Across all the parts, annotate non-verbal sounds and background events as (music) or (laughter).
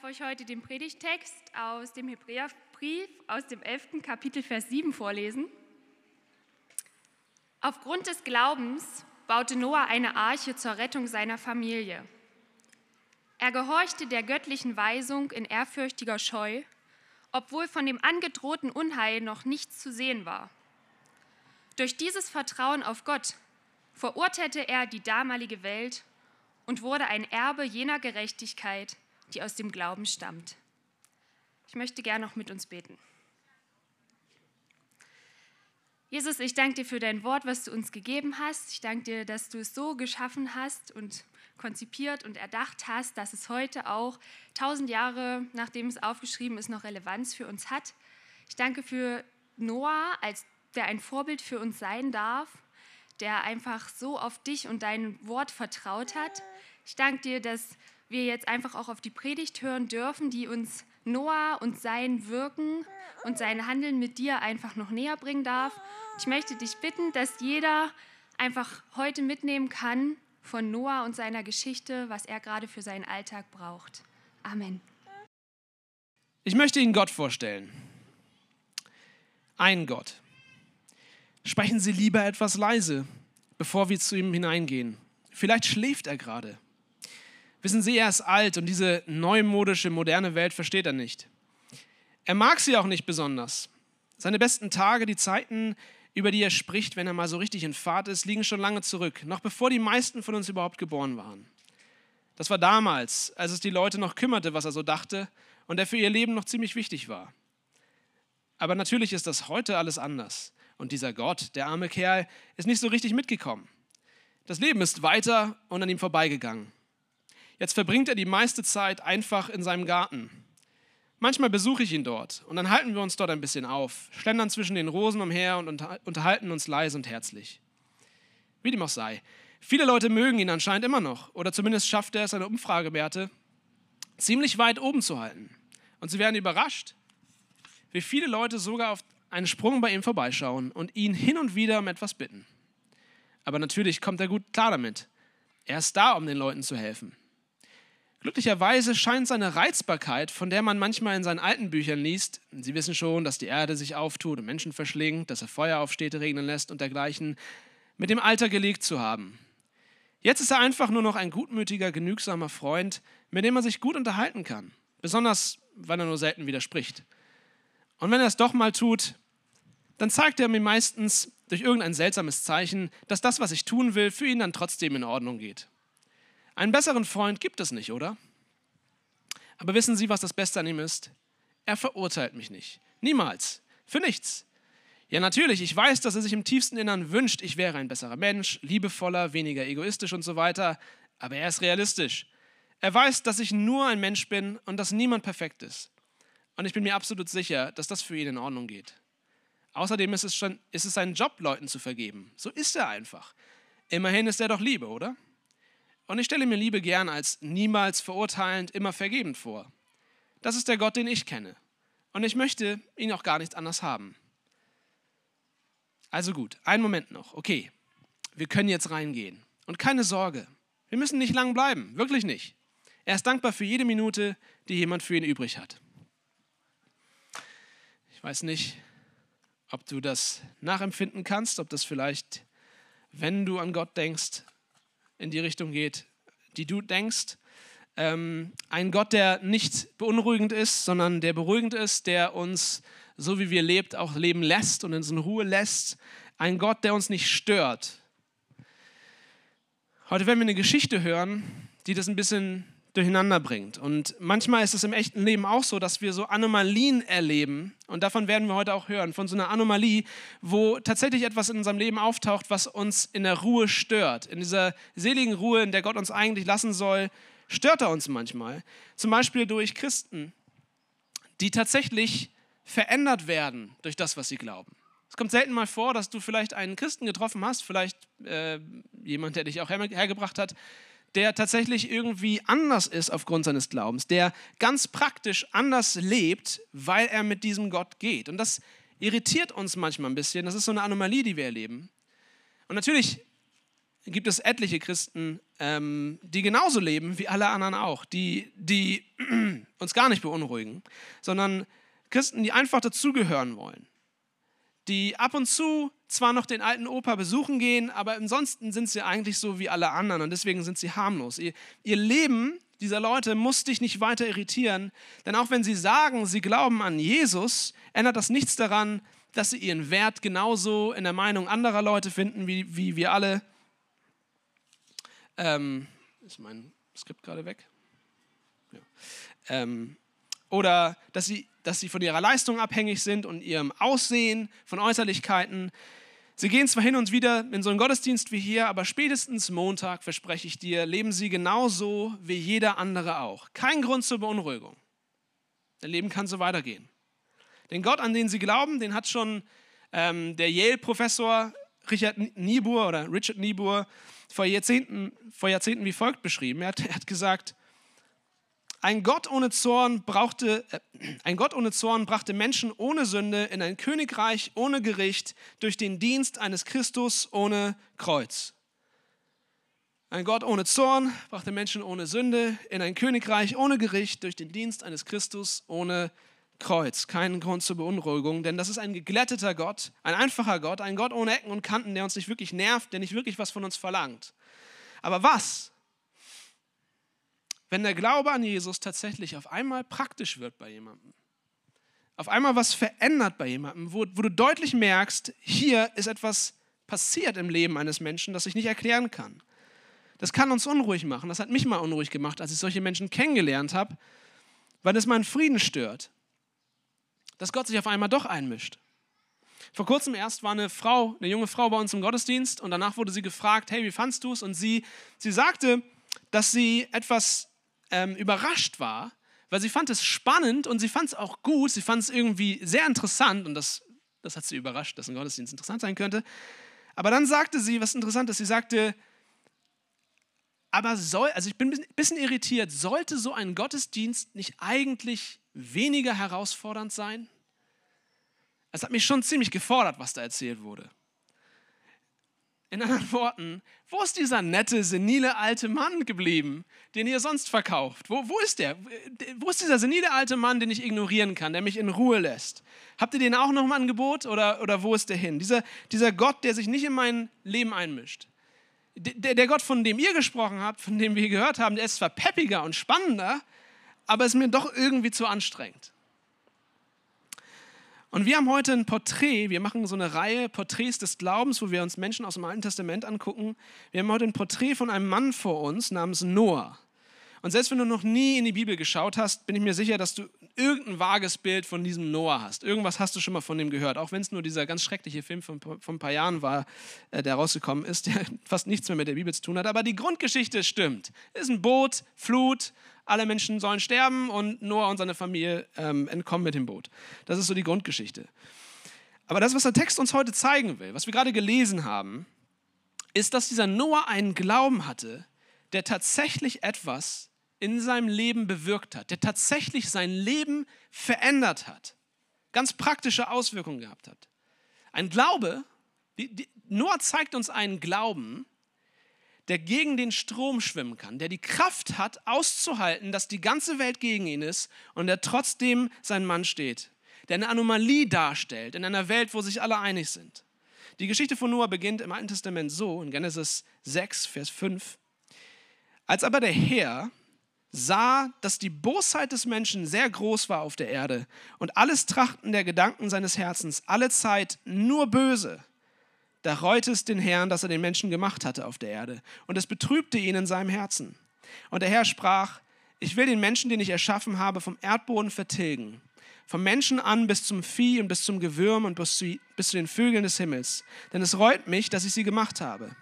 Darf euch heute den Predigtext aus dem Hebräerbrief aus dem 11. Kapitel Vers 7 vorlesen. Aufgrund des Glaubens baute Noah eine Arche zur Rettung seiner Familie. Er gehorchte der göttlichen Weisung in ehrfürchtiger Scheu, obwohl von dem angedrohten Unheil noch nichts zu sehen war. Durch dieses Vertrauen auf Gott verurteilte er die damalige Welt und wurde ein Erbe jener Gerechtigkeit, die aus dem Glauben stammt. Ich möchte gerne noch mit uns beten. Jesus, ich danke dir für dein Wort, was du uns gegeben hast. Ich danke dir, dass du es so geschaffen hast und konzipiert und erdacht hast, dass es heute auch tausend Jahre nachdem es aufgeschrieben ist, noch Relevanz für uns hat. Ich danke für Noah, als der ein Vorbild für uns sein darf, der einfach so auf dich und dein Wort vertraut hat. Ich danke dir, dass wir jetzt einfach auch auf die Predigt hören dürfen, die uns Noah und sein Wirken und sein Handeln mit dir einfach noch näher bringen darf. Ich möchte dich bitten, dass jeder einfach heute mitnehmen kann von Noah und seiner Geschichte, was er gerade für seinen Alltag braucht. Amen. Ich möchte Ihnen Gott vorstellen. Ein Gott. Sprechen Sie lieber etwas leise, bevor wir zu ihm hineingehen. Vielleicht schläft er gerade. Wissen Sie, er ist alt und diese neumodische, moderne Welt versteht er nicht. Er mag sie auch nicht besonders. Seine besten Tage, die Zeiten, über die er spricht, wenn er mal so richtig in Fahrt ist, liegen schon lange zurück, noch bevor die meisten von uns überhaupt geboren waren. Das war damals, als es die Leute noch kümmerte, was er so dachte und er für ihr Leben noch ziemlich wichtig war. Aber natürlich ist das heute alles anders. Und dieser Gott, der arme Kerl, ist nicht so richtig mitgekommen. Das Leben ist weiter und an ihm vorbeigegangen. Jetzt verbringt er die meiste Zeit einfach in seinem Garten. Manchmal besuche ich ihn dort und dann halten wir uns dort ein bisschen auf, schlendern zwischen den Rosen umher und unterhalten uns leise und herzlich. Wie dem auch sei. Viele Leute mögen ihn anscheinend immer noch oder zumindest schafft er es, seine Umfragewerte ziemlich weit oben zu halten. Und sie werden überrascht, wie viele Leute sogar auf einen Sprung bei ihm vorbeischauen und ihn hin und wieder um etwas bitten. Aber natürlich kommt er gut klar damit. Er ist da, um den Leuten zu helfen. Glücklicherweise scheint seine Reizbarkeit, von der man manchmal in seinen alten Büchern liest, Sie wissen schon, dass die Erde sich auftut und Menschen verschlingt, dass er Feuer auf Städte regnen lässt und dergleichen, mit dem Alter gelegt zu haben. Jetzt ist er einfach nur noch ein gutmütiger, genügsamer Freund, mit dem man sich gut unterhalten kann, besonders weil er nur selten widerspricht. Und wenn er es doch mal tut, dann zeigt er mir meistens durch irgendein seltsames Zeichen, dass das, was ich tun will, für ihn dann trotzdem in Ordnung geht. Einen besseren Freund gibt es nicht, oder? Aber wissen Sie, was das Beste an ihm ist? Er verurteilt mich nicht. Niemals. Für nichts. Ja, natürlich, ich weiß, dass er sich im tiefsten Innern wünscht, ich wäre ein besserer Mensch, liebevoller, weniger egoistisch und so weiter. Aber er ist realistisch. Er weiß, dass ich nur ein Mensch bin und dass niemand perfekt ist. Und ich bin mir absolut sicher, dass das für ihn in Ordnung geht. Außerdem ist es, schon, ist es sein Job, Leuten zu vergeben. So ist er einfach. Immerhin ist er doch Liebe, oder? Und ich stelle mir Liebe gern als niemals verurteilend, immer vergebend vor. Das ist der Gott, den ich kenne. Und ich möchte ihn auch gar nicht anders haben. Also gut, einen Moment noch. Okay, wir können jetzt reingehen. Und keine Sorge, wir müssen nicht lang bleiben, wirklich nicht. Er ist dankbar für jede Minute, die jemand für ihn übrig hat. Ich weiß nicht, ob du das nachempfinden kannst, ob das vielleicht, wenn du an Gott denkst, in die Richtung geht, die du denkst. Ähm, ein Gott, der nicht beunruhigend ist, sondern der beruhigend ist, der uns, so wie wir lebt, auch leben lässt und uns in Ruhe lässt. Ein Gott, der uns nicht stört. Heute werden wir eine Geschichte hören, die das ein bisschen durcheinander bringt. Und manchmal ist es im echten Leben auch so, dass wir so Anomalien erleben. Und davon werden wir heute auch hören, von so einer Anomalie, wo tatsächlich etwas in unserem Leben auftaucht, was uns in der Ruhe stört. In dieser seligen Ruhe, in der Gott uns eigentlich lassen soll, stört er uns manchmal. Zum Beispiel durch Christen, die tatsächlich verändert werden durch das, was sie glauben. Es kommt selten mal vor, dass du vielleicht einen Christen getroffen hast, vielleicht äh, jemand, der dich auch hergebracht hat, der tatsächlich irgendwie anders ist aufgrund seines Glaubens, der ganz praktisch anders lebt, weil er mit diesem Gott geht. Und das irritiert uns manchmal ein bisschen. Das ist so eine Anomalie, die wir erleben. Und natürlich gibt es etliche Christen, ähm, die genauso leben wie alle anderen auch, die, die (clears throat) uns gar nicht beunruhigen, sondern Christen, die einfach dazugehören wollen, die ab und zu zwar noch den alten Opa besuchen gehen, aber ansonsten sind sie eigentlich so wie alle anderen und deswegen sind sie harmlos. Ihr, ihr Leben dieser Leute muss dich nicht weiter irritieren, denn auch wenn sie sagen, sie glauben an Jesus, ändert das nichts daran, dass sie ihren Wert genauso in der Meinung anderer Leute finden, wie, wie wir alle. Ähm, ist mein Skript gerade weg? Ja. Ähm, oder dass sie, dass sie von ihrer Leistung abhängig sind und ihrem Aussehen, von Äußerlichkeiten. Sie gehen zwar hin und wieder in so einen Gottesdienst wie hier, aber spätestens Montag, verspreche ich dir, leben sie genauso wie jeder andere auch. Kein Grund zur Beunruhigung. Dein Leben kann so weitergehen. Den Gott, an den sie glauben, den hat schon ähm, der Yale-Professor Richard Niebuhr oder Richard Niebuhr vor Jahrzehnten, vor Jahrzehnten wie folgt beschrieben. Er hat, er hat gesagt, ein Gott ohne Zorn brauchte, äh, ein Gott ohne Zorn brachte Menschen ohne Sünde in ein Königreich ohne Gericht durch den Dienst eines Christus ohne Kreuz. Ein Gott ohne Zorn brachte Menschen ohne Sünde in ein Königreich ohne Gericht durch den Dienst eines Christus ohne Kreuz. Keinen Grund zur Beunruhigung, denn das ist ein geglätteter Gott, ein einfacher Gott, ein Gott ohne Ecken und Kanten, der uns nicht wirklich nervt, der nicht wirklich was von uns verlangt. Aber was, wenn der Glaube an Jesus tatsächlich auf einmal praktisch wird bei jemandem? Auf einmal was verändert bei jemandem, wo, wo du deutlich merkst, hier ist etwas passiert im Leben eines Menschen, das ich nicht erklären kann. Das kann uns unruhig machen. Das hat mich mal unruhig gemacht, als ich solche Menschen kennengelernt habe, weil es meinen Frieden stört dass Gott sich auf einmal doch einmischt. Vor kurzem erst war eine Frau, eine junge Frau bei uns im Gottesdienst und danach wurde sie gefragt, hey, wie fandst du es? Und sie, sie sagte, dass sie etwas ähm, überrascht war, weil sie fand es spannend und sie fand es auch gut, sie fand es irgendwie sehr interessant und das, das hat sie überrascht, dass ein Gottesdienst interessant sein könnte. Aber dann sagte sie, was interessant ist, sie sagte, aber soll, also ich bin ein bisschen irritiert, sollte so ein Gottesdienst nicht eigentlich weniger herausfordernd sein? Es hat mich schon ziemlich gefordert, was da erzählt wurde. In anderen Worten, wo ist dieser nette, senile alte Mann geblieben, den ihr sonst verkauft? Wo, wo ist der? Wo ist dieser senile alte Mann, den ich ignorieren kann, der mich in Ruhe lässt? Habt ihr den auch noch im Angebot oder, oder wo ist der hin? Dieser, dieser Gott, der sich nicht in mein Leben einmischt. Der, der Gott, von dem ihr gesprochen habt, von dem wir gehört haben, der ist zwar peppiger und spannender, aber ist mir doch irgendwie zu anstrengend. Und wir haben heute ein Porträt, wir machen so eine Reihe Porträts des Glaubens, wo wir uns Menschen aus dem Alten Testament angucken. Wir haben heute ein Porträt von einem Mann vor uns namens Noah. Und selbst wenn du noch nie in die Bibel geschaut hast, bin ich mir sicher, dass du irgendein vages Bild von diesem Noah hast. Irgendwas hast du schon mal von dem gehört, auch wenn es nur dieser ganz schreckliche Film von, von ein paar Jahren war, äh, der rausgekommen ist, (laughs) der fast nichts mehr mit der Bibel zu tun hat. Aber die Grundgeschichte stimmt. Es ist ein Boot, Flut, alle Menschen sollen sterben und Noah und seine Familie ähm, entkommen mit dem Boot. Das ist so die Grundgeschichte. Aber das, was der Text uns heute zeigen will, was wir gerade gelesen haben, ist, dass dieser Noah einen Glauben hatte, der tatsächlich etwas in seinem Leben bewirkt hat, der tatsächlich sein Leben verändert hat, ganz praktische Auswirkungen gehabt hat. Ein Glaube, die, die, Noah zeigt uns einen Glauben, der gegen den Strom schwimmen kann, der die Kraft hat, auszuhalten, dass die ganze Welt gegen ihn ist und der trotzdem sein Mann steht, der eine Anomalie darstellt in einer Welt, wo sich alle einig sind. Die Geschichte von Noah beginnt im Alten Testament so, in Genesis 6, Vers 5. Als aber der Herr sah, dass die Bosheit des Menschen sehr groß war auf der Erde und alles Trachten der Gedanken seines Herzens alle Zeit nur böse, da reute es den Herrn, dass er den Menschen gemacht hatte auf der Erde und es betrübte ihn in seinem Herzen. Und der Herr sprach, ich will den Menschen, den ich erschaffen habe, vom Erdboden vertilgen, vom Menschen an bis zum Vieh und bis zum Gewürm und bis zu, bis zu den Vögeln des Himmels, denn es reut mich, dass ich sie gemacht habe.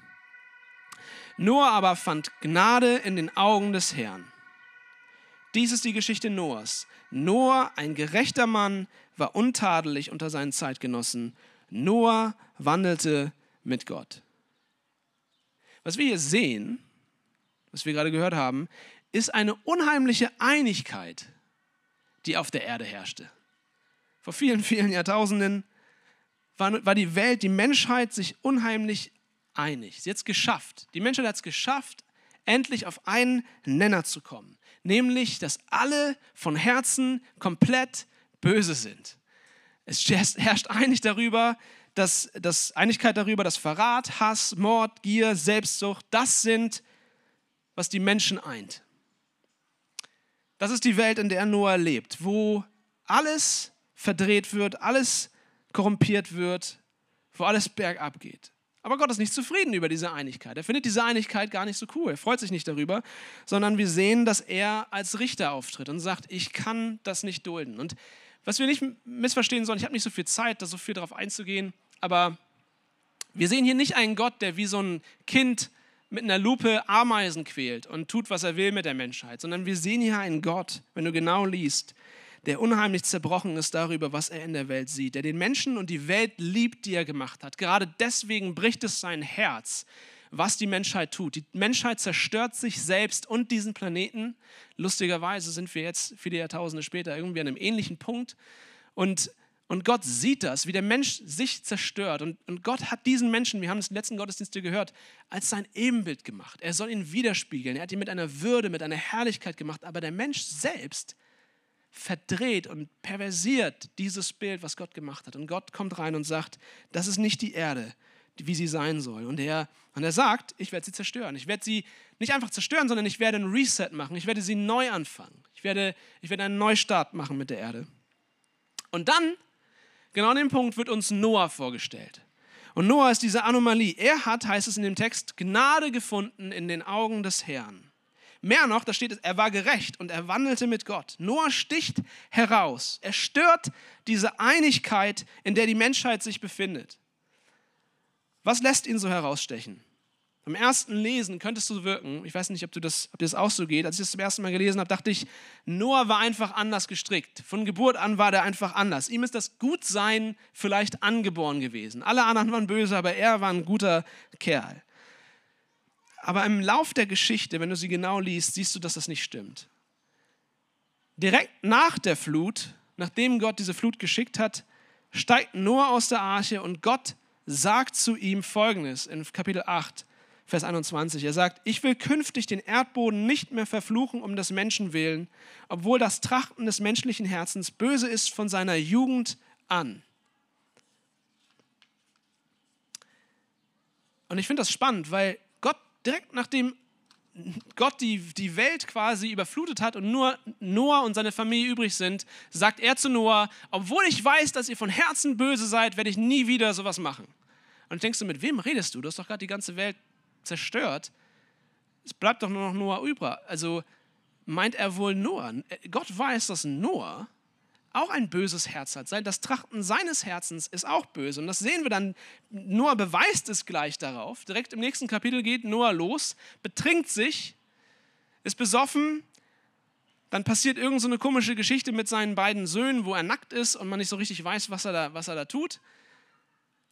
Noah aber fand Gnade in den Augen des Herrn. Dies ist die Geschichte Noahs. Noah, ein gerechter Mann, war untadelig unter seinen Zeitgenossen. Noah wandelte mit Gott. Was wir hier sehen, was wir gerade gehört haben, ist eine unheimliche Einigkeit, die auf der Erde herrschte. Vor vielen, vielen Jahrtausenden war, die Welt, die Menschheit sich unheimlich einig. Sie hat es geschafft. Die Menschheit hat es geschafft, endlich auf einen Nenner zu kommen, nämlich, dass alle von Herzen komplett böse sind. Es herrscht einig darüber, dass, dass Einigkeit darüber, dass Verrat, Hass, Mord, Gier, Selbstsucht, das sind, was die Menschen eint. Das ist die Welt, in der Noah lebt, wo alles verdreht wird, alles korrumpiert wird, wo alles bergab geht. Aber Gott ist nicht zufrieden über diese Einigkeit. Er findet diese Einigkeit gar nicht so cool. Er freut sich nicht darüber, sondern wir sehen, dass er als Richter auftritt und sagt, ich kann das nicht dulden. Und was wir nicht missverstehen sollen, ich habe nicht so viel Zeit, da so viel darauf einzugehen, aber wir sehen hier nicht einen Gott, der wie so ein Kind mit einer Lupe Ameisen quält und tut, was er will mit der Menschheit, sondern wir sehen hier einen Gott, wenn du genau liest, der unheimlich zerbrochen ist darüber, was er in der Welt sieht, der den Menschen und die Welt liebt, die er gemacht hat. Gerade deswegen bricht es sein Herz, was die Menschheit tut. Die Menschheit zerstört sich selbst und diesen Planeten. Lustigerweise sind wir jetzt viele Jahrtausende später irgendwie an einem ähnlichen Punkt. Und, und Gott sieht das, wie der Mensch sich zerstört. Und, und Gott hat diesen Menschen, wir haben es im letzten Gottesdienst gehört, als sein Ebenbild gemacht. Er soll ihn widerspiegeln. Er hat ihn mit einer Würde, mit einer Herrlichkeit gemacht. Aber der Mensch selbst verdreht und perversiert dieses Bild, was Gott gemacht hat. Und Gott kommt rein und sagt, das ist nicht die Erde, wie sie sein soll. Und er, und er sagt, ich werde sie zerstören. Ich werde sie nicht einfach zerstören, sondern ich werde ein Reset machen. Ich werde sie neu anfangen. Ich werde, ich werde einen Neustart machen mit der Erde. Und dann, genau an dem Punkt, wird uns Noah vorgestellt. Und Noah ist diese Anomalie. Er hat, heißt es in dem Text, Gnade gefunden in den Augen des Herrn. Mehr noch, da steht es, er war gerecht und er wandelte mit Gott. Noah sticht heraus. Er stört diese Einigkeit, in der die Menschheit sich befindet. Was lässt ihn so herausstechen? Beim ersten Lesen könntest du wirken, ich weiß nicht, ob, du das, ob dir das auch so geht, als ich das zum ersten Mal gelesen habe, dachte ich, Noah war einfach anders gestrickt. Von Geburt an war der einfach anders. Ihm ist das Gutsein vielleicht angeboren gewesen. Alle anderen waren böse, aber er war ein guter Kerl. Aber im Lauf der Geschichte, wenn du sie genau liest, siehst du, dass das nicht stimmt. Direkt nach der Flut, nachdem Gott diese Flut geschickt hat, steigt Noah aus der Arche und Gott sagt zu ihm Folgendes in Kapitel 8, Vers 21. Er sagt, ich will künftig den Erdboden nicht mehr verfluchen um des Menschen willen, obwohl das Trachten des menschlichen Herzens böse ist von seiner Jugend an. Und ich finde das spannend, weil direkt nachdem Gott die, die Welt quasi überflutet hat und nur Noah und seine Familie übrig sind, sagt er zu Noah, obwohl ich weiß, dass ihr von Herzen böse seid, werde ich nie wieder sowas machen. Und denkst du, mit wem redest du? Du hast doch gerade die ganze Welt zerstört. Es bleibt doch nur noch Noah übrig. Also meint er wohl Noah. Gott weiß, dass Noah auch ein böses Herz hat. Das Trachten seines Herzens ist auch böse. Und das sehen wir dann. Noah beweist es gleich darauf. Direkt im nächsten Kapitel geht Noah los, betrinkt sich, ist besoffen. Dann passiert irgend so eine komische Geschichte mit seinen beiden Söhnen, wo er nackt ist und man nicht so richtig weiß, was er da, was er da tut.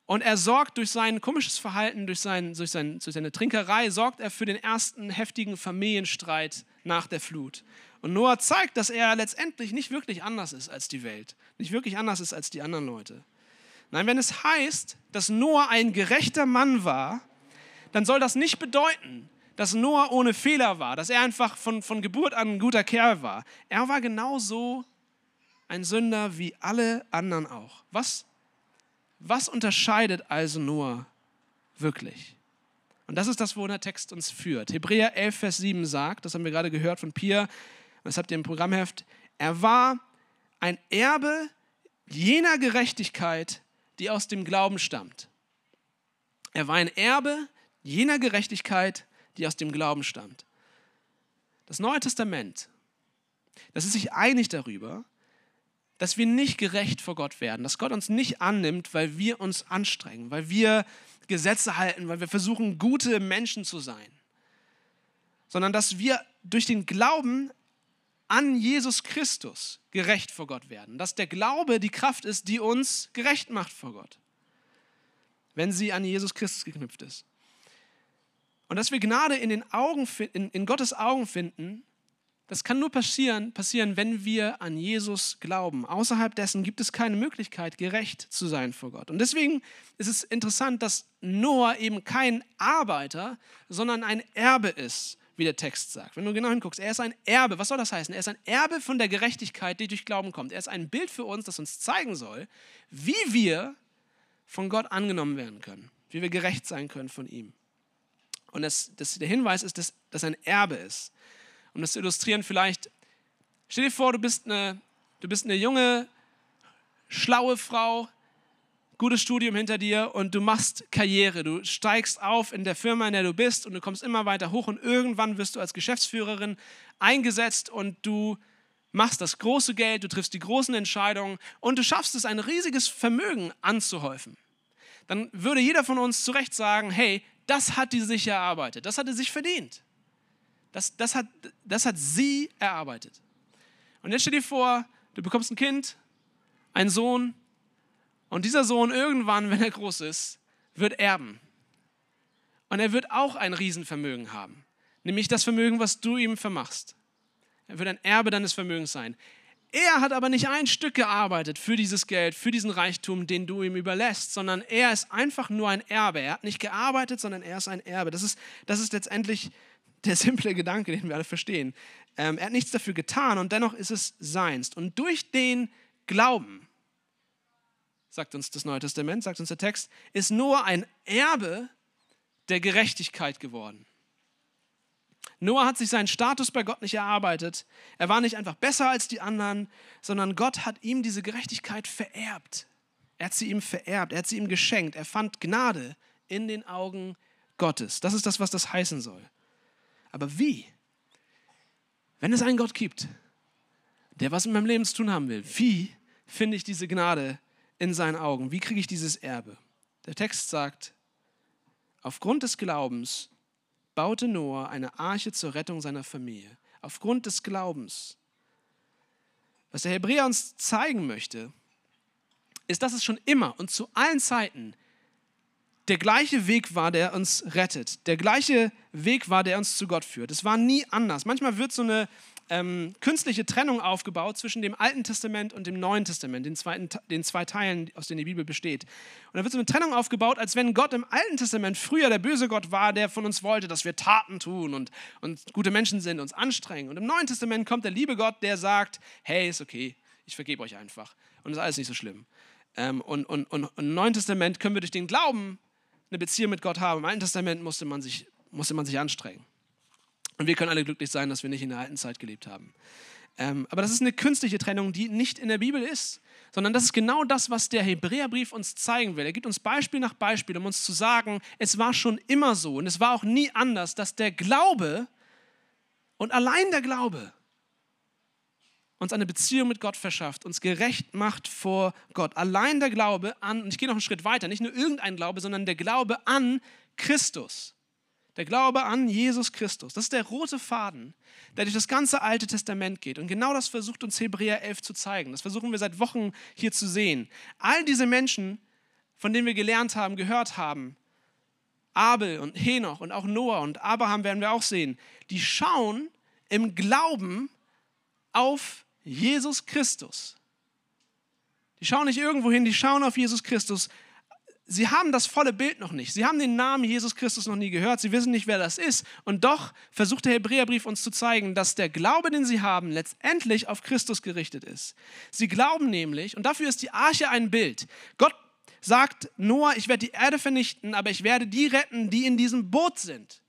Und er sorgt durch sein komisches Verhalten, durch, sein, durch, sein, durch seine Trinkerei, sorgt er für den ersten heftigen Familienstreit nach der Flut. Und Noah zeigt, dass er letztendlich nicht wirklich anders ist als die Welt, nicht wirklich anders ist als die anderen Leute. Nein, wenn es heißt, dass Noah ein gerechter Mann war, dann soll das nicht bedeuten, dass Noah ohne Fehler war, dass er einfach von, von Geburt an ein guter Kerl war. Er war genauso ein Sünder wie alle anderen auch. Was, was unterscheidet also Noah wirklich? Und das ist das, wo der Text uns führt. Hebräer 11, Vers 7 sagt, das haben wir gerade gehört von Pia, das habt ihr im Programmheft, er war ein Erbe jener Gerechtigkeit, die aus dem Glauben stammt. Er war ein Erbe jener Gerechtigkeit, die aus dem Glauben stammt. Das Neue Testament, das ist sich einig darüber, dass wir nicht gerecht vor Gott werden, dass Gott uns nicht annimmt, weil wir uns anstrengen, weil wir Gesetze halten, weil wir versuchen, gute Menschen zu sein, sondern dass wir durch den Glauben an Jesus Christus gerecht vor Gott werden. Dass der Glaube die Kraft ist, die uns gerecht macht vor Gott, wenn sie an Jesus Christus geknüpft ist. Und dass wir Gnade in, den Augen, in, in Gottes Augen finden, das kann nur passieren, passieren, wenn wir an Jesus glauben. Außerhalb dessen gibt es keine Möglichkeit, gerecht zu sein vor Gott. Und deswegen ist es interessant, dass Noah eben kein Arbeiter, sondern ein Erbe ist wie der Text sagt. Wenn du genau hinguckst, er ist ein Erbe. Was soll das heißen? Er ist ein Erbe von der Gerechtigkeit, die durch Glauben kommt. Er ist ein Bild für uns, das uns zeigen soll, wie wir von Gott angenommen werden können, wie wir gerecht sein können von ihm. Und das, das, der Hinweis ist, dass das ein Erbe ist. Um das zu illustrieren, vielleicht, stell dir vor, du bist eine, du bist eine junge, schlaue Frau, gutes Studium hinter dir und du machst Karriere. Du steigst auf in der Firma, in der du bist und du kommst immer weiter hoch und irgendwann wirst du als Geschäftsführerin eingesetzt und du machst das große Geld, du triffst die großen Entscheidungen und du schaffst es, ein riesiges Vermögen anzuhäufen. Dann würde jeder von uns zu Recht sagen, hey, das hat die sich erarbeitet, das hat er sich verdient. Das, das, hat, das hat sie erarbeitet. Und jetzt stell dir vor, du bekommst ein Kind, einen Sohn, und dieser Sohn irgendwann, wenn er groß ist, wird erben. Und er wird auch ein Riesenvermögen haben, nämlich das Vermögen, was du ihm vermachst. Er wird ein Erbe deines Vermögens sein. Er hat aber nicht ein Stück gearbeitet für dieses Geld, für diesen Reichtum, den du ihm überlässt, sondern er ist einfach nur ein Erbe. Er hat nicht gearbeitet, sondern er ist ein Erbe. Das ist, das ist letztendlich der simple Gedanke, den wir alle verstehen. Ähm, er hat nichts dafür getan und dennoch ist es seins. Und durch den Glauben, sagt uns das Neue Testament, sagt uns der Text, ist Noah ein Erbe der Gerechtigkeit geworden. Noah hat sich seinen Status bei Gott nicht erarbeitet. Er war nicht einfach besser als die anderen, sondern Gott hat ihm diese Gerechtigkeit vererbt. Er hat sie ihm vererbt, er hat sie ihm geschenkt. Er fand Gnade in den Augen Gottes. Das ist das, was das heißen soll. Aber wie? Wenn es einen Gott gibt, der was mit meinem Leben zu tun haben will, wie finde ich diese Gnade in seinen Augen? Wie kriege ich dieses Erbe? Der Text sagt, aufgrund des Glaubens baute Noah eine Arche zur Rettung seiner Familie. Aufgrund des Glaubens. Was der Hebräer uns zeigen möchte, ist, dass es schon immer und zu allen Zeiten der gleiche Weg war, der uns rettet. Der gleiche Weg war, der uns zu Gott führt. Es war nie anders. Manchmal wird so eine ähm, künstliche Trennung aufgebaut zwischen dem Alten Testament und dem Neuen Testament, den, zweiten, den zwei Teilen, aus denen die Bibel besteht. Und da wird so eine Trennung aufgebaut, als wenn Gott im Alten Testament früher der böse Gott war, der von uns wollte, dass wir Taten tun und, und gute Menschen sind, uns anstrengen. Und im Neuen Testament kommt der liebe Gott, der sagt, hey, ist okay, ich vergebe euch einfach. Und ist alles nicht so schlimm. Ähm, und, und, und, und im Neuen Testament können wir durch den Glauben eine Beziehung mit Gott haben. Im Alten Testament musste man sich, musste man sich anstrengen. Und wir können alle glücklich sein, dass wir nicht in der alten Zeit gelebt haben. Ähm, aber das ist eine künstliche Trennung, die nicht in der Bibel ist, sondern das ist genau das, was der Hebräerbrief uns zeigen will. Er gibt uns Beispiel nach Beispiel, um uns zu sagen, es war schon immer so und es war auch nie anders, dass der Glaube und allein der Glaube uns eine Beziehung mit Gott verschafft, uns gerecht macht vor Gott. Allein der Glaube an, und ich gehe noch einen Schritt weiter, nicht nur irgendein Glaube, sondern der Glaube an Christus. Der Glaube an Jesus Christus. Das ist der rote Faden, der durch das ganze Alte Testament geht. Und genau das versucht uns Hebräer 11 zu zeigen. Das versuchen wir seit Wochen hier zu sehen. All diese Menschen, von denen wir gelernt haben, gehört haben, Abel und Henoch und auch Noah und Abraham werden wir auch sehen, die schauen im Glauben auf Jesus Christus. Die schauen nicht irgendwo hin, die schauen auf Jesus Christus sie haben das volle Bild noch nicht. Sie haben den Namen Jesus Christus noch nie gehört. Sie wissen nicht, wer das ist. Und doch versucht der Hebräerbrief uns zu zeigen, dass der Glaube, den sie haben, letztendlich auf Christus gerichtet ist. Sie glauben nämlich, und dafür ist die Arche ein Bild. Gott sagt Noah, ich werde die Erde vernichten, aber ich werde die retten, die in diesem Boot sind.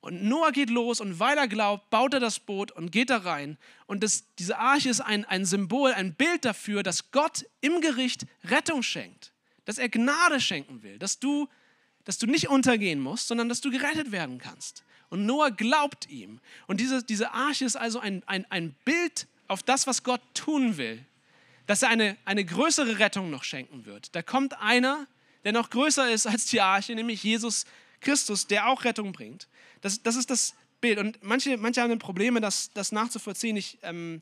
Und Noah geht los und weil er glaubt, baut er das Boot und geht da rein. Und das, diese Arche ist ein, ein Symbol, ein Bild dafür, dass Gott im Gericht Rettung schenkt dass er Gnade schenken will, dass du, dass du nicht untergehen musst, sondern dass du gerettet werden kannst. Und Noah glaubt ihm. Und diese, diese Arche ist also ein, ein, ein Bild auf das, was Gott tun will. Dass er eine, eine größere Rettung noch schenken wird. Da kommt einer, der noch größer ist als die Arche, nämlich Jesus Christus, der auch Rettung bringt. Das, das ist das Bild. Und manche, manche haben Probleme, das, das nachzuvollziehen. Ich, ähm,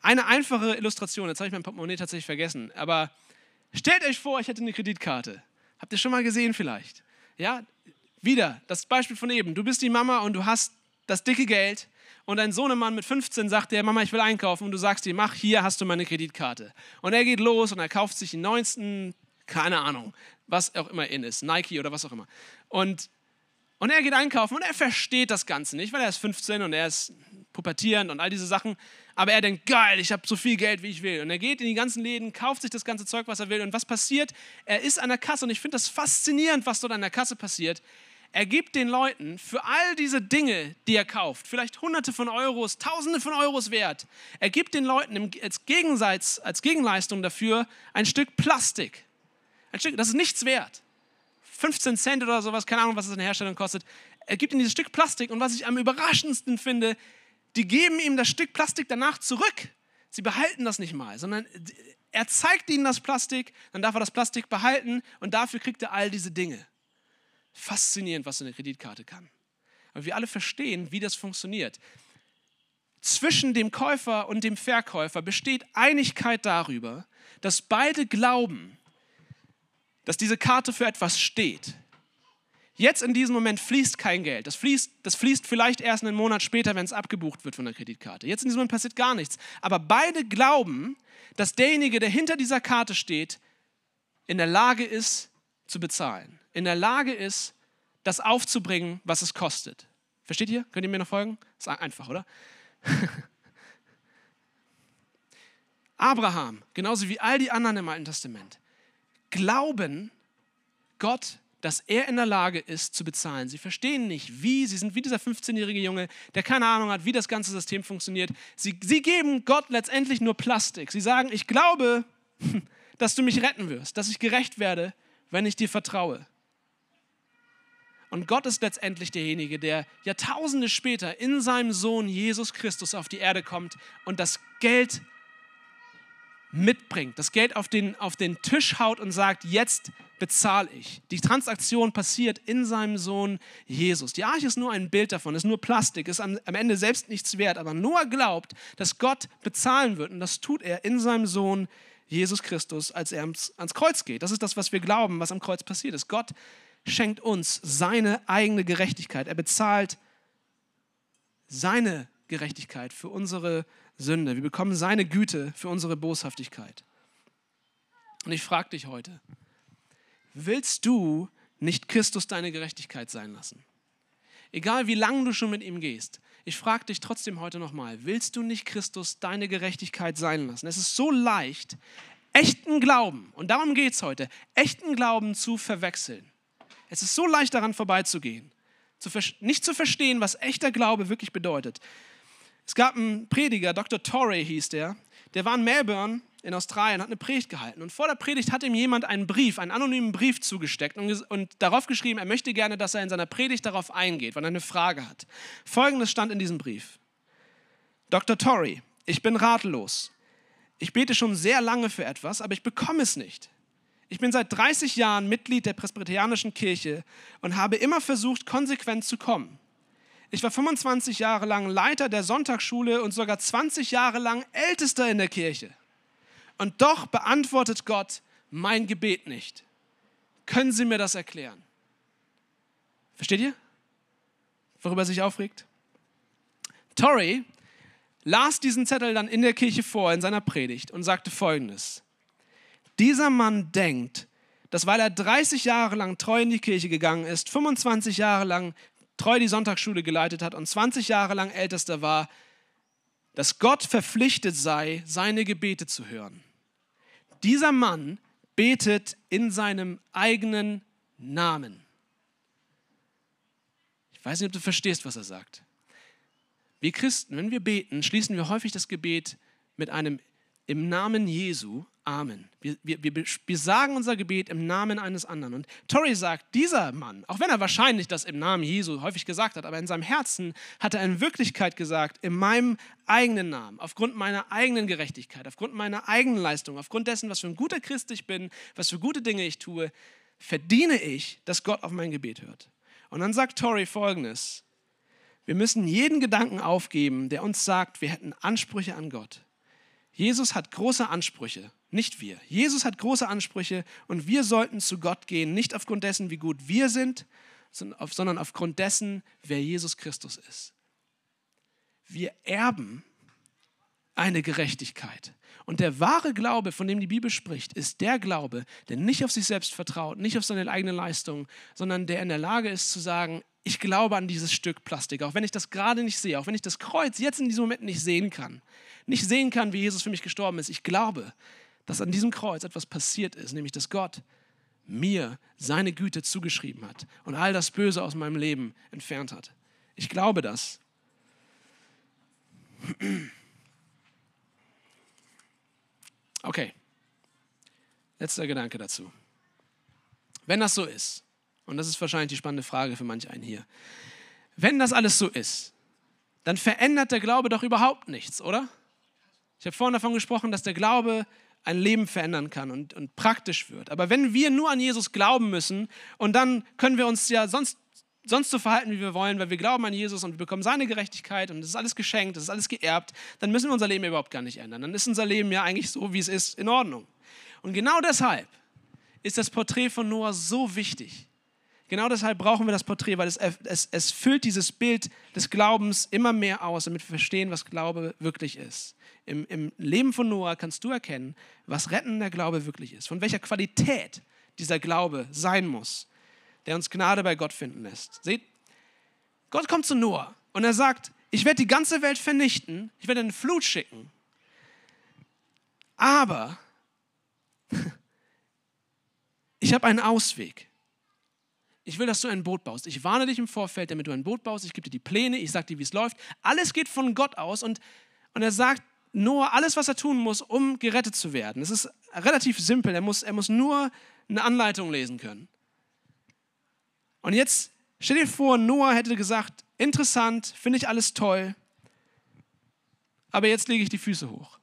eine einfache Illustration, jetzt habe ich mein Portemonnaie tatsächlich vergessen, aber Stellt euch vor, ich hätte eine Kreditkarte. Habt ihr schon mal gesehen vielleicht? Ja, wieder das Beispiel von eben. Du bist die Mama und du hast das dicke Geld und dein Sohnemann mit 15 sagt dir, Mama, ich will einkaufen und du sagst ihm, mach, hier hast du meine Kreditkarte. Und er geht los und er kauft sich den neunsten, keine Ahnung, was auch immer in ist, Nike oder was auch immer. Und Und er geht einkaufen und er versteht das Ganze nicht, weil er ist 15 und er ist pubertierend und all diese Sachen. Aber er denkt, geil, ich habe so viel Geld, wie ich will. Und er geht in die ganzen Läden, kauft sich das ganze Zeug, was er will. Und was passiert? Er ist an der Kasse und ich finde das faszinierend, was dort an der Kasse passiert. Er gibt den Leuten für all diese Dinge, die er kauft, vielleicht hunderte von Euros, tausende von Euros wert, er gibt den Leuten als, Gegensatz, als Gegenleistung dafür ein Stück Plastik. Ein Stück, das ist nichts wert. 15 Cent oder sowas, keine Ahnung, was es in der Herstellung kostet. Er gibt ihm dieses Stück Plastik und was ich am überraschendsten finde, die geben ihm das Stück Plastik danach zurück. Sie behalten das nicht mal, sondern er zeigt ihnen das Plastik, dann darf er das Plastik behalten und dafür kriegt er all diese Dinge. Faszinierend, was eine Kreditkarte kann. Aber wir alle verstehen, wie das funktioniert. Zwischen dem Käufer und dem Verkäufer besteht Einigkeit darüber, dass beide glauben, dass diese Karte für etwas steht. Jetzt in diesem Moment fließt kein Geld. Das fließt, das fließt vielleicht erst einen Monat später, wenn es abgebucht wird von der Kreditkarte. Jetzt in diesem Moment passiert gar nichts. Aber beide glauben, dass derjenige, der hinter dieser Karte steht, in der Lage ist zu bezahlen. In der Lage ist, das aufzubringen, was es kostet. Versteht ihr? Könnt ihr mir noch folgen? Ist einfach, oder? (laughs) Abraham, genauso wie all die anderen im Alten Testament, glauben Gott, dass er in der Lage ist zu bezahlen. Sie verstehen nicht, wie. Sie sind wie dieser 15-jährige Junge, der keine Ahnung hat, wie das ganze System funktioniert. Sie, sie geben Gott letztendlich nur Plastik. Sie sagen, ich glaube, (laughs) dass du mich retten wirst, dass ich gerecht werde, wenn ich dir vertraue. Und Gott ist letztendlich derjenige, der Jahrtausende später in seinem Sohn Jesus Christus auf die Erde kommt und das Geld mitbringt, das Geld auf den, auf den Tisch haut und sagt, jetzt bezahle ich. Die Transaktion passiert in seinem Sohn Jesus. Die Arche ist nur ein Bild davon, ist nur Plastik, ist am, am Ende selbst nichts wert, aber Noah glaubt, dass Gott bezahlen wird und das tut er in seinem Sohn Jesus Christus, als er ans, ans Kreuz geht. Das ist das, was wir glauben, was am Kreuz passiert ist. Gott schenkt uns seine eigene Gerechtigkeit. Er bezahlt seine Gerechtigkeit für unsere Sünde. Wir bekommen seine Güte für unsere Boshaftigkeit. Und ich frage dich heute, willst du nicht Christus deine Gerechtigkeit sein lassen? Egal wie lange du schon mit ihm gehst, ich frage dich trotzdem heute nochmal, willst du nicht Christus deine Gerechtigkeit sein lassen? Es ist so leicht, echten Glauben, und darum geht es heute, echten Glauben zu verwechseln. Es ist so leicht daran vorbeizugehen, zu nicht zu verstehen, was echter Glaube wirklich bedeutet. Es gab einen Prediger, Dr. Torrey hieß der, der war in Melbourne in Australien, hat eine Predigt gehalten. Und vor der Predigt hat ihm jemand einen Brief, einen anonymen Brief zugesteckt und, und darauf geschrieben, er möchte gerne, dass er in seiner Predigt darauf eingeht, weil er eine Frage hat. Folgendes stand in diesem Brief. Dr. Torrey, ich bin ratlos. Ich bete schon sehr lange für etwas, aber ich bekomme es nicht. Ich bin seit 30 Jahren Mitglied der Presbyterianischen Kirche und habe immer versucht, konsequent zu kommen. Ich war 25 Jahre lang Leiter der Sonntagsschule und sogar 20 Jahre lang Ältester in der Kirche. Und doch beantwortet Gott mein Gebet nicht. Können Sie mir das erklären? Versteht ihr, worüber er sich aufregt? Torrey las diesen Zettel dann in der Kirche vor, in seiner Predigt und sagte folgendes. Dieser Mann denkt, dass weil er 30 Jahre lang treu in die Kirche gegangen ist, 25 Jahre lang treu die Sonntagsschule geleitet hat und 20 Jahre lang Ältester war, dass Gott verpflichtet sei, seine Gebete zu hören. Dieser Mann betet in seinem eigenen Namen. Ich weiß nicht, ob du verstehst, was er sagt. Wir Christen, wenn wir beten, schließen wir häufig das Gebet mit einem im Namen Jesu, Amen. Wir, wir, wir, wir sagen unser Gebet im Namen eines anderen. Und Torrey sagt, dieser Mann, auch wenn er wahrscheinlich das im Namen Jesu häufig gesagt hat, aber in seinem Herzen hat er in Wirklichkeit gesagt, in meinem eigenen Namen, aufgrund meiner eigenen Gerechtigkeit, aufgrund meiner eigenen Leistung, aufgrund dessen, was für ein guter Christ ich bin, was für gute Dinge ich tue, verdiene ich, dass Gott auf mein Gebet hört. Und dann sagt Torrey folgendes, wir müssen jeden Gedanken aufgeben, der uns sagt, wir hätten Ansprüche an Gott. Jesus hat große Ansprüche, nicht wir. Jesus hat große Ansprüche und wir sollten zu Gott gehen, nicht aufgrund dessen, wie gut wir sind, sondern aufgrund dessen, wer Jesus Christus ist. Wir erben eine Gerechtigkeit. Und der wahre Glaube, von dem die Bibel spricht, ist der Glaube, der nicht auf sich selbst vertraut, nicht auf seine eigene Leistung, sondern der in der Lage ist zu sagen, ich glaube an dieses Stück Plastik, auch wenn ich das gerade nicht sehe, auch wenn ich das Kreuz jetzt in diesem Moment nicht sehen kann, nicht sehen kann, wie Jesus für mich gestorben ist. Ich glaube, dass an diesem Kreuz etwas passiert ist, nämlich dass Gott mir seine Güte zugeschrieben hat und all das Böse aus meinem Leben entfernt hat. Ich glaube das. Okay, letzter Gedanke dazu. Wenn das so ist, und das ist wahrscheinlich die spannende Frage für manch einen hier, wenn das alles so ist, dann verändert der Glaube doch überhaupt nichts, oder? Ich habe vorhin davon gesprochen, dass der Glaube ein Leben verändern kann und, und praktisch wird. Aber wenn wir nur an Jesus glauben müssen und dann können wir uns ja sonst, sonst so verhalten, wie wir wollen, weil wir glauben an Jesus und wir bekommen seine Gerechtigkeit und das ist alles geschenkt, das ist alles geerbt, dann müssen wir unser Leben überhaupt gar nicht ändern. Dann ist unser Leben ja eigentlich so, wie es ist, in Ordnung. Und genau deshalb ist das Porträt von Noah so wichtig. Genau deshalb brauchen wir das Porträt, weil es, es, es füllt dieses Bild des Glaubens immer mehr aus, damit wir verstehen, was Glaube wirklich ist. Im, Im Leben von Noah kannst du erkennen, was rettender Glaube wirklich ist, von welcher Qualität dieser Glaube sein muss, der uns Gnade bei Gott finden lässt. Seht, Gott kommt zu Noah und er sagt, ich werde die ganze Welt vernichten, ich werde eine Flut schicken, aber (laughs) ich habe einen Ausweg ich will, dass du ein Boot baust. Ich warne dich im Vorfeld, damit du ein Boot baust. Ich gebe dir die Pläne, ich sage dir, wie es läuft. Alles geht von Gott aus und, und er sagt Noah alles, was er tun muss, um gerettet zu werden. Es ist relativ simpel. Er muss, er muss nur eine Anleitung lesen können. Und jetzt stell dir vor, Noah hätte gesagt, interessant, finde ich alles toll, aber jetzt lege ich die Füße hoch.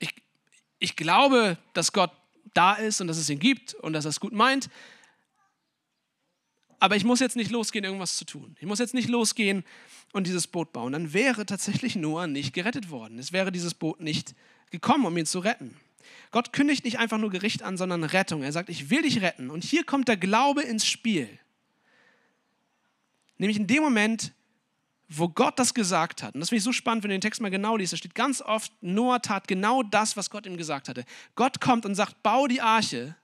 Ich, ich glaube, dass Gott da ist und dass es ihn gibt und dass er es gut meint, aber ich muss jetzt nicht losgehen, irgendwas zu tun. Ich muss jetzt nicht losgehen und dieses Boot bauen. Dann wäre tatsächlich Noah nicht gerettet worden. Es wäre dieses Boot nicht gekommen, um ihn zu retten. Gott kündigt nicht einfach nur Gericht an, sondern Rettung. Er sagt, ich will dich retten. Und hier kommt der Glaube ins Spiel. Nämlich in dem Moment, wo Gott das gesagt hat. Und das finde ich so spannend, wenn du den Text mal genau liest. Da steht ganz oft, Noah tat genau das, was Gott ihm gesagt hatte. Gott kommt und sagt, bau die Arche.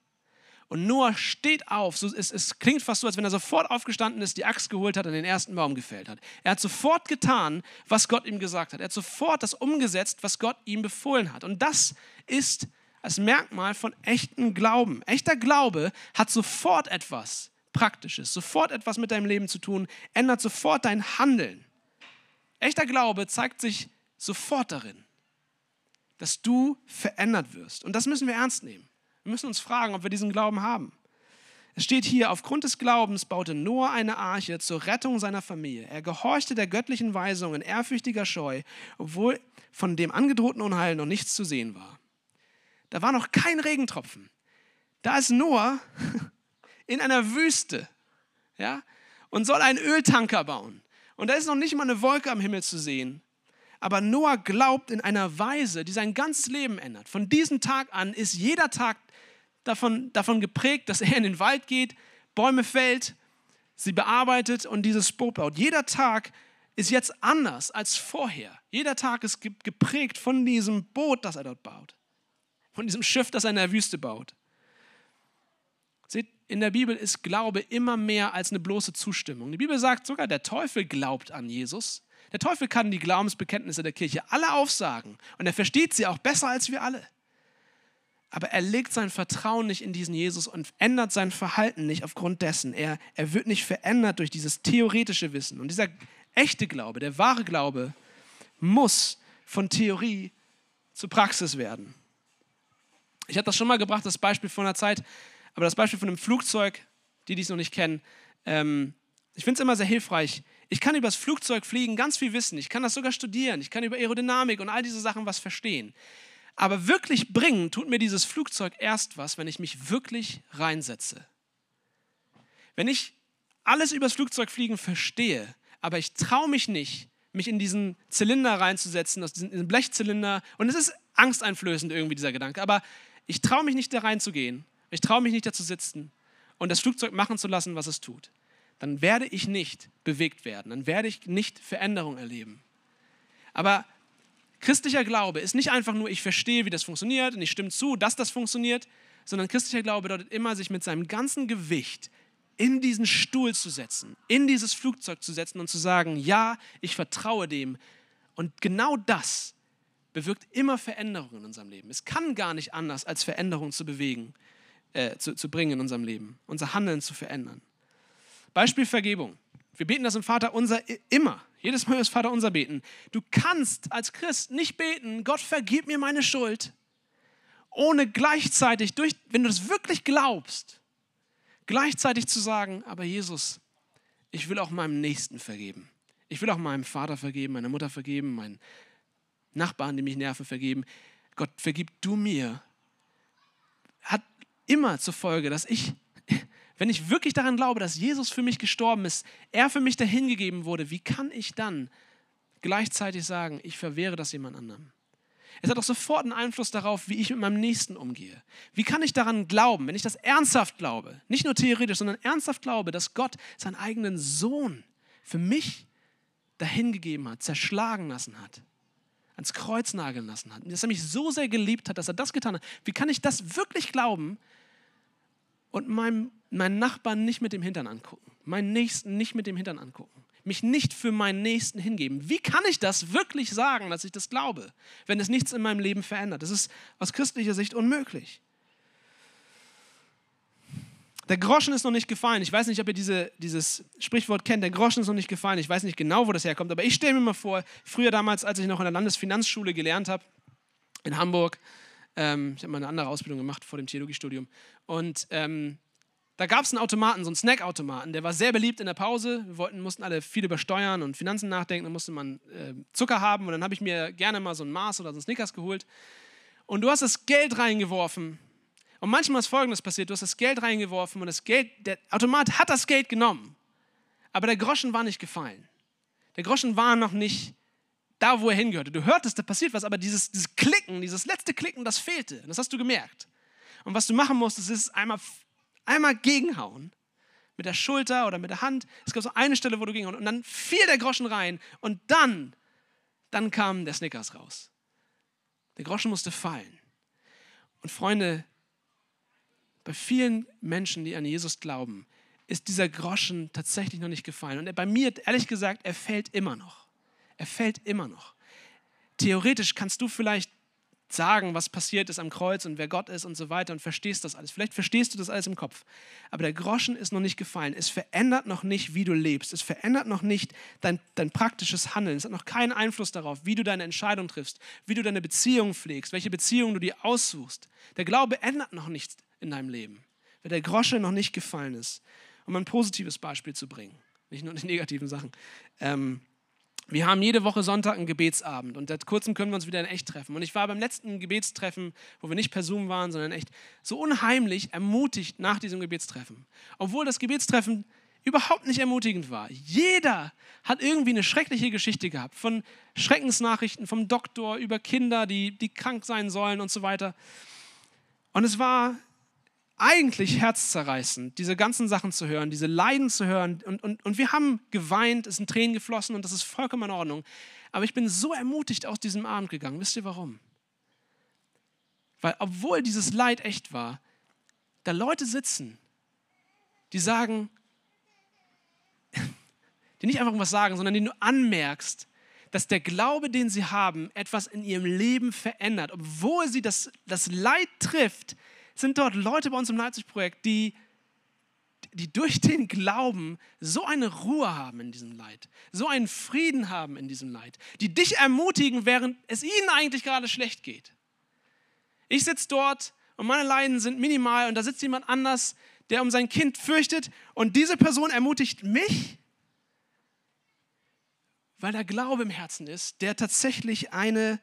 Und Noah steht auf. So, es, es klingt fast so, als wenn er sofort aufgestanden ist, die Axt geholt hat und den ersten Baum gefällt hat. Er hat sofort getan, was Gott ihm gesagt hat. Er hat sofort das umgesetzt, was Gott ihm befohlen hat. Und das ist das Merkmal von echtem Glauben. Echter Glaube hat sofort etwas Praktisches, sofort etwas mit deinem Leben zu tun, ändert sofort dein Handeln. Echter Glaube zeigt sich sofort darin, dass du verändert wirst. Und das müssen wir ernst nehmen. Wir müssen uns fragen, ob wir diesen Glauben haben. Es steht hier, aufgrund des Glaubens baute Noah eine Arche zur Rettung seiner Familie. Er gehorchte der göttlichen Weisung in ehrfürchtiger Scheu, obwohl von dem angedrohten Unheil noch nichts zu sehen war. Da war noch kein Regentropfen. Da ist Noah (laughs) in einer Wüste ja, und soll einen Öltanker bauen. Und da ist noch nicht mal eine Wolke am Himmel zu sehen. Aber Noah glaubt in einer Weise, die sein ganzes Leben ändert. Von diesem Tag an ist jeder Tag davon, davon geprägt, dass er in den Wald geht, Bäume fällt, sie bearbeitet und dieses Boot baut. Jeder Tag ist jetzt anders als vorher. Jeder Tag ist geprägt von diesem Boot, das er dort baut. Von diesem Schiff, das er in der Wüste baut. Seht, in der Bibel ist Glaube immer mehr als eine bloße Zustimmung. Die Bibel sagt sogar, der Teufel glaubt an Jesus. Der Teufel kann die Glaubensbekenntnisse der Kirche alle aufsagen und er versteht sie auch besser als wir alle. Aber er legt sein Vertrauen nicht in diesen Jesus und ändert sein Verhalten nicht aufgrund dessen. Er, er wird nicht verändert durch dieses theoretische Wissen. Und dieser echte Glaube, der wahre Glaube, muss von Theorie zu Praxis werden. Ich habe das schon mal gebracht, das Beispiel von einer Zeit, aber das Beispiel von einem Flugzeug, die dies noch nicht kennen, ähm, ich finde es immer sehr hilfreich. Ich kann über das Flugzeug fliegen ganz viel wissen. Ich kann das sogar studieren. Ich kann über Aerodynamik und all diese Sachen was verstehen. Aber wirklich bringen tut mir dieses Flugzeug erst was, wenn ich mich wirklich reinsetze. Wenn ich alles über das Flugzeugfliegen verstehe, aber ich traue mich nicht, mich in diesen Zylinder reinzusetzen, aus diesem Blechzylinder. Und es ist angsteinflößend irgendwie dieser Gedanke, aber ich traue mich nicht da reinzugehen. Ich traue mich nicht da zu sitzen und das Flugzeug machen zu lassen, was es tut. Dann werde ich nicht bewegt werden. Dann werde ich nicht Veränderung erleben. Aber Christlicher Glaube ist nicht einfach nur, ich verstehe, wie das funktioniert und ich stimme zu, dass das funktioniert, sondern christlicher Glaube bedeutet immer, sich mit seinem ganzen Gewicht in diesen Stuhl zu setzen, in dieses Flugzeug zu setzen und zu sagen, ja, ich vertraue dem. Und genau das bewirkt immer Veränderungen in unserem Leben. Es kann gar nicht anders, als Veränderungen zu bewegen, äh, zu, zu bringen in unserem Leben, unser Handeln zu verändern. Beispiel Vergebung. Wir beten das im Vater unser immer. Jedes Mal ist Vater unser beten. Du kannst als Christ nicht beten, Gott vergib mir meine Schuld, ohne gleichzeitig, durch, wenn du das wirklich glaubst, gleichzeitig zu sagen, aber Jesus, ich will auch meinem Nächsten vergeben. Ich will auch meinem Vater vergeben, meiner Mutter vergeben, meinen Nachbarn, die mich nerven, vergeben. Gott, vergib du mir. Hat immer zur Folge, dass ich, wenn ich wirklich daran glaube, dass Jesus für mich gestorben ist, er für mich dahingegeben wurde, wie kann ich dann gleichzeitig sagen, ich verwehre das jemand anderem? Es hat auch sofort einen Einfluss darauf, wie ich mit meinem Nächsten umgehe. Wie kann ich daran glauben, wenn ich das ernsthaft glaube, nicht nur theoretisch, sondern ernsthaft glaube, dass Gott seinen eigenen Sohn für mich dahingegeben hat, zerschlagen lassen hat, ans Kreuz nageln lassen hat, dass er mich so sehr geliebt hat, dass er das getan hat. Wie kann ich das wirklich glauben und meinem, meinen Nachbarn nicht mit dem Hintern angucken, meinen Nächsten nicht mit dem Hintern angucken? mich nicht für meinen Nächsten hingeben. Wie kann ich das wirklich sagen, dass ich das glaube, wenn es nichts in meinem Leben verändert? Das ist aus christlicher Sicht unmöglich. Der Groschen ist noch nicht gefallen. Ich weiß nicht, ob ihr diese, dieses Sprichwort kennt. Der Groschen ist noch nicht gefallen. Ich weiß nicht genau, wo das herkommt. Aber ich stelle mir mal vor, früher damals, als ich noch in der Landesfinanzschule gelernt habe, in Hamburg, ähm, ich habe mal eine andere Ausbildung gemacht vor dem Theologiestudium. Und ähm, da gab es einen Automaten, so einen Snackautomaten, der war sehr beliebt in der Pause. Wir wollten, mussten alle viel über Steuern und Finanzen nachdenken, da musste man äh, Zucker haben und dann habe ich mir gerne mal so ein Mars oder so ein Snickers geholt. Und du hast das Geld reingeworfen. Und manchmal ist Folgendes passiert: Du hast das Geld reingeworfen und das Geld, der Automat hat das Geld genommen, aber der Groschen war nicht gefallen. Der Groschen war noch nicht da, wo er hingehörte. Du hörtest, da passiert was, aber dieses, dieses Klicken, dieses letzte Klicken, das fehlte. Das hast du gemerkt. Und was du machen musstest, ist einmal einmal gegenhauen mit der Schulter oder mit der Hand. Es gab so eine Stelle, wo du gegenhauen und dann fiel der Groschen rein und dann, dann kam der Snickers raus. Der Groschen musste fallen. Und Freunde, bei vielen Menschen, die an Jesus glauben, ist dieser Groschen tatsächlich noch nicht gefallen. Und bei mir, ehrlich gesagt, er fällt immer noch. Er fällt immer noch. Theoretisch kannst du vielleicht sagen, was passiert ist am Kreuz und wer Gott ist und so weiter und verstehst das alles. Vielleicht verstehst du das alles im Kopf. Aber der Groschen ist noch nicht gefallen. Es verändert noch nicht, wie du lebst. Es verändert noch nicht dein, dein praktisches Handeln. Es hat noch keinen Einfluss darauf, wie du deine Entscheidung triffst, wie du deine Beziehung pflegst, welche Beziehung du dir aussuchst. Der Glaube ändert noch nichts in deinem Leben, weil der Grosche noch nicht gefallen ist. Um ein positives Beispiel zu bringen, nicht nur die negativen Sachen. Ähm, wir haben jede Woche Sonntag einen Gebetsabend und seit kurzem können wir uns wieder in echt treffen. Und ich war beim letzten Gebetstreffen, wo wir nicht per Zoom waren, sondern echt so unheimlich ermutigt nach diesem Gebetstreffen. Obwohl das Gebetstreffen überhaupt nicht ermutigend war. Jeder hat irgendwie eine schreckliche Geschichte gehabt, von Schreckensnachrichten vom Doktor über Kinder, die, die krank sein sollen und so weiter. Und es war eigentlich herzzerreißend, diese ganzen Sachen zu hören, diese Leiden zu hören. Und, und, und wir haben geweint, es sind Tränen geflossen und das ist vollkommen in Ordnung. Aber ich bin so ermutigt aus diesem Abend gegangen. Wisst ihr warum? Weil obwohl dieses Leid echt war, da Leute sitzen, die sagen, die nicht einfach was sagen, sondern die du anmerkst, dass der Glaube, den sie haben, etwas in ihrem Leben verändert. Obwohl sie das, das Leid trifft, sind dort Leute bei uns im Leipzig-Projekt, die, die durch den Glauben so eine Ruhe haben in diesem Leid, so einen Frieden haben in diesem Leid, die dich ermutigen, während es ihnen eigentlich gerade schlecht geht. Ich sitze dort und meine Leiden sind minimal und da sitzt jemand anders, der um sein Kind fürchtet und diese Person ermutigt mich, weil der Glaube im Herzen ist, der tatsächlich eine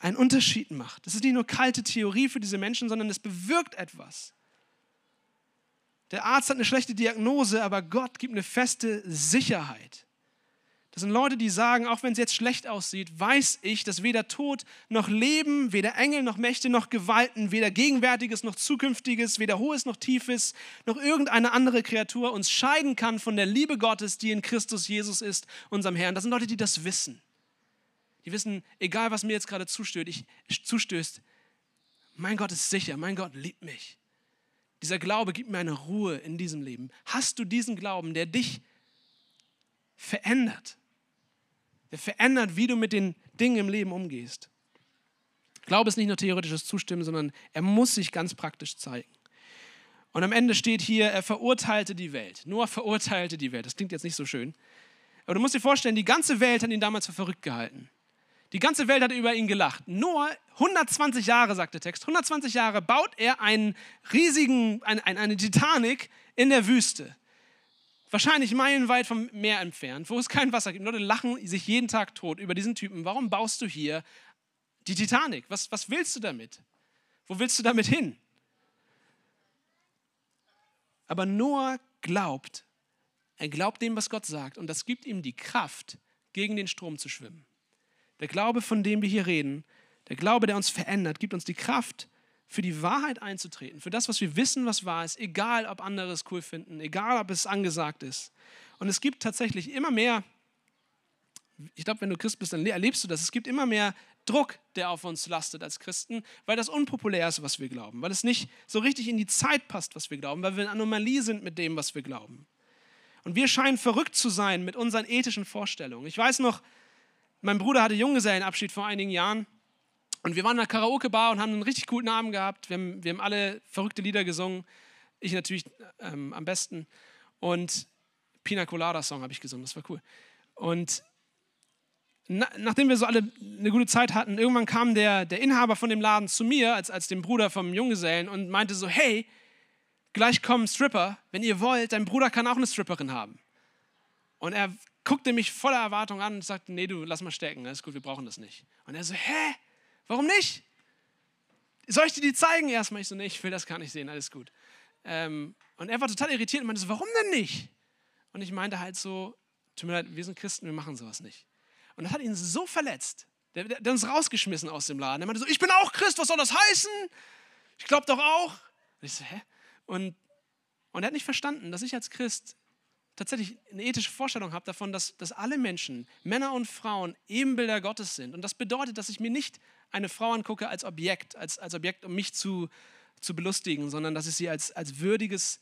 einen Unterschied macht. Das ist nicht nur kalte Theorie für diese Menschen, sondern es bewirkt etwas. Der Arzt hat eine schlechte Diagnose, aber Gott gibt eine feste Sicherheit. Das sind Leute, die sagen, auch wenn es jetzt schlecht aussieht, weiß ich, dass weder Tod noch Leben, weder Engel noch Mächte noch Gewalten, weder Gegenwärtiges noch Zukünftiges, weder Hohes noch Tiefes, noch irgendeine andere Kreatur uns scheiden kann von der Liebe Gottes, die in Christus Jesus ist, unserem Herrn. Das sind Leute, die das wissen. Die wissen, egal was mir jetzt gerade zustößt, ich, zustößt, mein Gott ist sicher, mein Gott liebt mich. Dieser Glaube gibt mir eine Ruhe in diesem Leben. Hast du diesen Glauben, der dich verändert? Der verändert, wie du mit den Dingen im Leben umgehst. Glaube ist nicht nur theoretisches Zustimmen, sondern er muss sich ganz praktisch zeigen. Und am Ende steht hier, er verurteilte die Welt. Noah verurteilte die Welt. Das klingt jetzt nicht so schön. Aber du musst dir vorstellen, die ganze Welt hat ihn damals für verrückt gehalten. Die ganze Welt hat über ihn gelacht. Noah, 120 Jahre, sagt der Text, 120 Jahre baut er einen riesigen, eine, eine Titanic in der Wüste. Wahrscheinlich meilenweit vom Meer entfernt, wo es kein Wasser gibt. Leute lachen sich jeden Tag tot über diesen Typen. Warum baust du hier die Titanic? Was, was willst du damit? Wo willst du damit hin? Aber Noah glaubt, er glaubt dem, was Gott sagt, und das gibt ihm die Kraft, gegen den Strom zu schwimmen. Der Glaube, von dem wir hier reden, der Glaube, der uns verändert, gibt uns die Kraft, für die Wahrheit einzutreten, für das, was wir wissen, was wahr ist, egal ob andere es cool finden, egal ob es angesagt ist. Und es gibt tatsächlich immer mehr, ich glaube, wenn du Christ bist, dann erlebst du das, es gibt immer mehr Druck, der auf uns lastet als Christen, weil das unpopulär ist, was wir glauben, weil es nicht so richtig in die Zeit passt, was wir glauben, weil wir eine Anomalie sind mit dem, was wir glauben. Und wir scheinen verrückt zu sein mit unseren ethischen Vorstellungen. Ich weiß noch, mein Bruder hatte Junggesellenabschied vor einigen Jahren und wir waren in einer Karaoke-Bar und haben einen richtig guten Abend gehabt. Wir haben, wir haben alle verrückte Lieder gesungen. Ich natürlich ähm, am besten. Und Pina Colada Song habe ich gesungen, das war cool. Und na, nachdem wir so alle eine gute Zeit hatten, irgendwann kam der, der Inhaber von dem Laden zu mir, als, als dem Bruder vom Junggesellen, und meinte so: Hey, gleich kommen Stripper. Wenn ihr wollt, dein Bruder kann auch eine Stripperin haben. Und er guckte mich voller Erwartung an und sagte, nee, du, lass mal stecken, alles gut, wir brauchen das nicht. Und er so, hä, warum nicht? Soll ich dir die zeigen erstmal? Ich so, nee, ich will das gar nicht sehen, alles gut. Ähm, und er war total irritiert und meinte so, warum denn nicht? Und ich meinte halt so, tut mir leid, wir sind Christen, wir machen sowas nicht. Und das hat ihn so verletzt. Der, der, der uns rausgeschmissen aus dem Laden. Er meinte so, ich bin auch Christ, was soll das heißen? Ich glaube doch auch. Und ich so, hä? Und, und er hat nicht verstanden, dass ich als Christ tatsächlich eine ethische Vorstellung habe davon, dass, dass alle Menschen, Männer und Frauen, Ebenbilder Gottes sind. Und das bedeutet, dass ich mir nicht eine Frau angucke als Objekt, als, als Objekt, um mich zu, zu belustigen, sondern dass ich sie als, als würdiges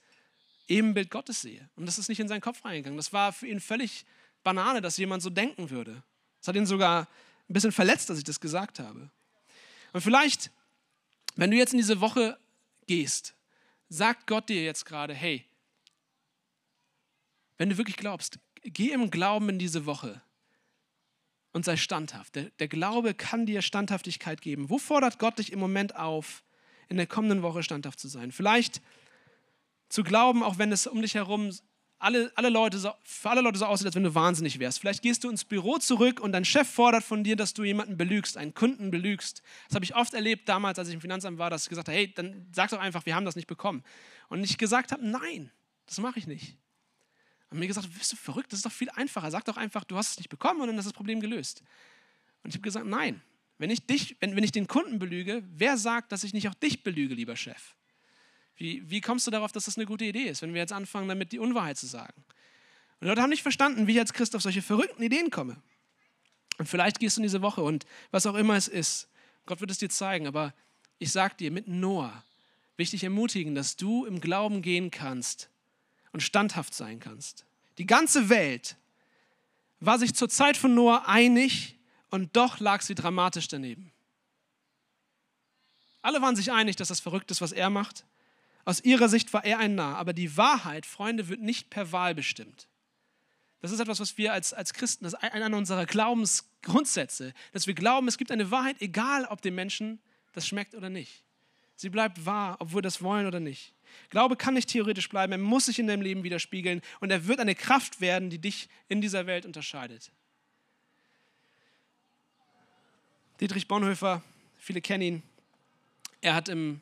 Ebenbild Gottes sehe. Und das ist nicht in seinen Kopf reingegangen. Das war für ihn völlig Banane, dass jemand so denken würde. Das hat ihn sogar ein bisschen verletzt, dass ich das gesagt habe. Und vielleicht, wenn du jetzt in diese Woche gehst, sagt Gott dir jetzt gerade, hey, wenn du wirklich glaubst, geh im Glauben in diese Woche und sei standhaft. Der, der, Glaube kann dir Standhaftigkeit geben. Wo fordert Gott dich im Moment auf, in der kommenden Woche standhaft zu sein? Vielleicht zu glauben, auch wenn es um dich herum alle, alle Leute so, für alle Leute so aussieht, als wenn du wahnsinnig wärst. Vielleicht gehst du ins Büro zurück und dein Chef fordert von dir, dass du jemanden belügst, einen Kunden belügst. Das habe ich oft erlebt damals, als ich im Finanzamt war, dass ich gesagt habe, hey, dann sag doch einfach, wir haben das nicht bekommen. Und ich gesagt habe, nein, das mache ich nicht. Und mir gesagt, bist du verrückt? Das ist doch viel einfacher. Sag doch einfach, du hast es nicht bekommen und dann ist das Problem gelöst. Und ich habe gesagt, nein. Wenn ich, dich, wenn, wenn ich den Kunden belüge, wer sagt, dass ich nicht auch dich belüge, lieber Chef? Wie, wie kommst du darauf, dass das eine gute Idee ist, wenn wir jetzt anfangen, damit die Unwahrheit zu sagen? Und die Leute haben nicht verstanden, wie ich als Christ auf solche verrückten Ideen komme. Und vielleicht gehst du in diese Woche und was auch immer es ist, Gott wird es dir zeigen, aber ich sage dir, mit Noah will ich dich ermutigen, dass du im Glauben gehen kannst und standhaft sein kannst. Die ganze Welt war sich zur Zeit von Noah einig und doch lag sie dramatisch daneben. Alle waren sich einig, dass das verrückt ist, was er macht. Aus ihrer Sicht war er ein Narr. Aber die Wahrheit, Freunde, wird nicht per Wahl bestimmt. Das ist etwas, was wir als, als Christen, das ist einer unserer Glaubensgrundsätze, dass wir glauben, es gibt eine Wahrheit, egal ob dem Menschen das schmeckt oder nicht. Sie bleibt wahr, ob wir das wollen oder nicht. Glaube kann nicht theoretisch bleiben, er muss sich in deinem Leben widerspiegeln und er wird eine Kraft werden, die dich in dieser Welt unterscheidet. Dietrich Bonhoeffer, viele kennen ihn, er hat im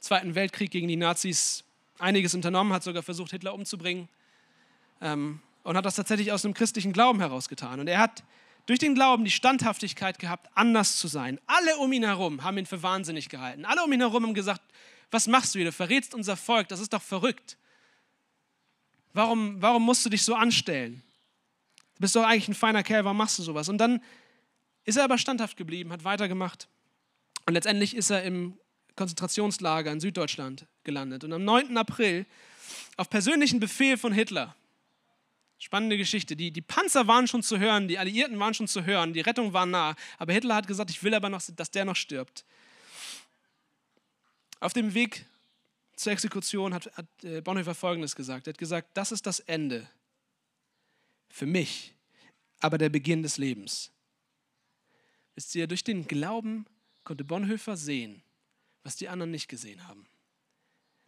Zweiten Weltkrieg gegen die Nazis einiges unternommen, hat sogar versucht, Hitler umzubringen ähm, und hat das tatsächlich aus einem christlichen Glauben herausgetan. Und er hat durch den Glauben die Standhaftigkeit gehabt, anders zu sein. Alle um ihn herum haben ihn für wahnsinnig gehalten. Alle um ihn herum haben gesagt, was machst du hier? Du verrätst unser Volk, das ist doch verrückt. Warum, warum musst du dich so anstellen? Du bist doch eigentlich ein feiner Kerl, warum machst du sowas? Und dann ist er aber standhaft geblieben, hat weitergemacht. Und letztendlich ist er im Konzentrationslager in Süddeutschland gelandet. Und am 9. April, auf persönlichen Befehl von Hitler, spannende Geschichte, die, die Panzer waren schon zu hören, die Alliierten waren schon zu hören, die Rettung war nah, aber Hitler hat gesagt, ich will aber noch, dass der noch stirbt. Auf dem Weg zur Exekution hat, hat äh, Bonhoeffer Folgendes gesagt. Er hat gesagt, das ist das Ende für mich, aber der Beginn des Lebens. Wisst ihr, durch den Glauben konnte Bonhoeffer sehen, was die anderen nicht gesehen haben.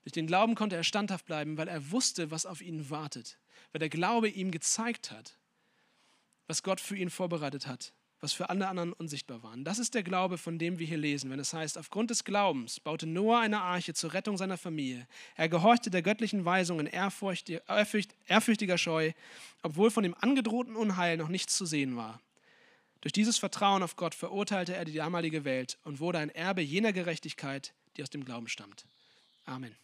Durch den Glauben konnte er standhaft bleiben, weil er wusste, was auf ihn wartet, weil der Glaube ihm gezeigt hat, was Gott für ihn vorbereitet hat, was für alle anderen unsichtbar waren. Das ist der Glaube, von dem wir hier lesen, wenn es heißt, aufgrund des Glaubens baute Noah eine Arche zur Rettung seiner Familie. Er gehorchte der göttlichen Weisung in ehrfürchtiger Scheu, obwohl von dem angedrohten Unheil noch nichts zu sehen war. Durch dieses Vertrauen auf Gott verurteilte er die damalige Welt und wurde ein Erbe jener Gerechtigkeit, die aus dem Glauben stammt. Amen.